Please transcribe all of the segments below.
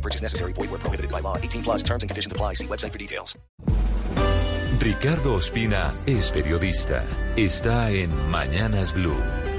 No purchase necessary. Void where prohibited by law. 18 plus terms and conditions apply. See website for details. Ricardo Ospina es periodista. Está en Mañanas Blue.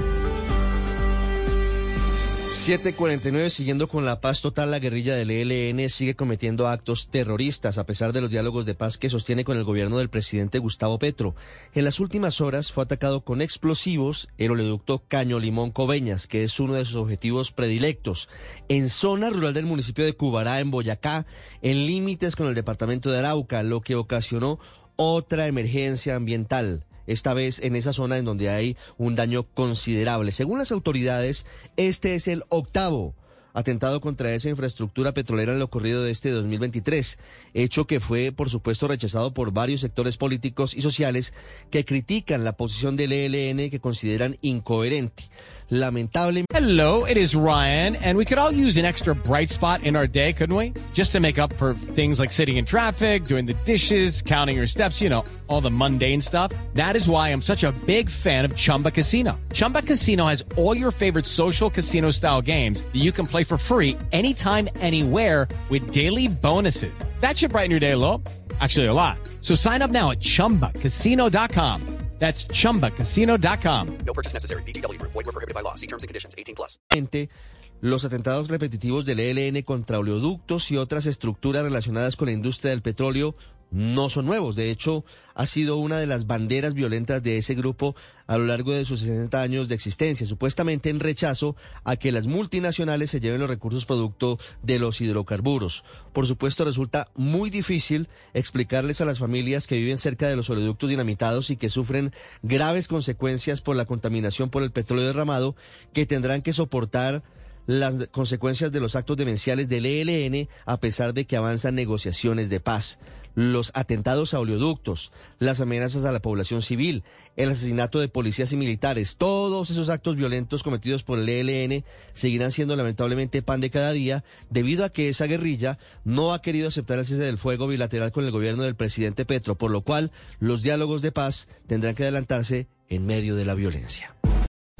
749, siguiendo con la paz total, la guerrilla del ELN sigue cometiendo actos terroristas a pesar de los diálogos de paz que sostiene con el gobierno del presidente Gustavo Petro. En las últimas horas fue atacado con explosivos el oleoducto Caño Limón Coveñas, que es uno de sus objetivos predilectos, en zona rural del municipio de Cubará, en Boyacá, en límites con el departamento de Arauca, lo que ocasionó otra emergencia ambiental esta vez en esa zona en donde hay un daño considerable. Según las autoridades, este es el octavo atentado contra esa infraestructura petrolera en lo ocurrido de este 2023, hecho que fue, por supuesto, rechazado por varios sectores políticos y sociales que critican la posición del ELN que consideran incoherente. Lamentable. Hello, it is Ryan, and we could all use an extra bright spot in our day, couldn't we? Just to make up for things like sitting in traffic, doing the dishes, counting your steps, you know, all the mundane stuff. That is why I'm such a big fan of Chumba Casino. Chumba Casino has all your favorite social casino style games that you can play for free anytime, anywhere with daily bonuses. That should brighten your day a little. Actually, a lot. So sign up now at chumbacasino.com. That's chumbacasino.com. No purchase necessary. VGW Group. Void where prohibited by law. See terms and conditions. 18 plus. los atentados repetitivos del ELN contra oleoductos y otras estructuras relacionadas con la industria del petróleo no son nuevos. De hecho, ha sido una de las banderas violentas de ese grupo a lo largo de sus 60 años de existencia, supuestamente en rechazo a que las multinacionales se lleven los recursos producto de los hidrocarburos. Por supuesto, resulta muy difícil explicarles a las familias que viven cerca de los oleoductos dinamitados y que sufren graves consecuencias por la contaminación por el petróleo derramado, que tendrán que soportar las consecuencias de los actos demenciales del ELN a pesar de que avanzan negociaciones de paz. Los atentados a oleoductos, las amenazas a la población civil, el asesinato de policías y militares, todos esos actos violentos cometidos por el ELN seguirán siendo lamentablemente pan de cada día debido a que esa guerrilla no ha querido aceptar el cese del fuego bilateral con el gobierno del presidente Petro, por lo cual los diálogos de paz tendrán que adelantarse en medio de la violencia.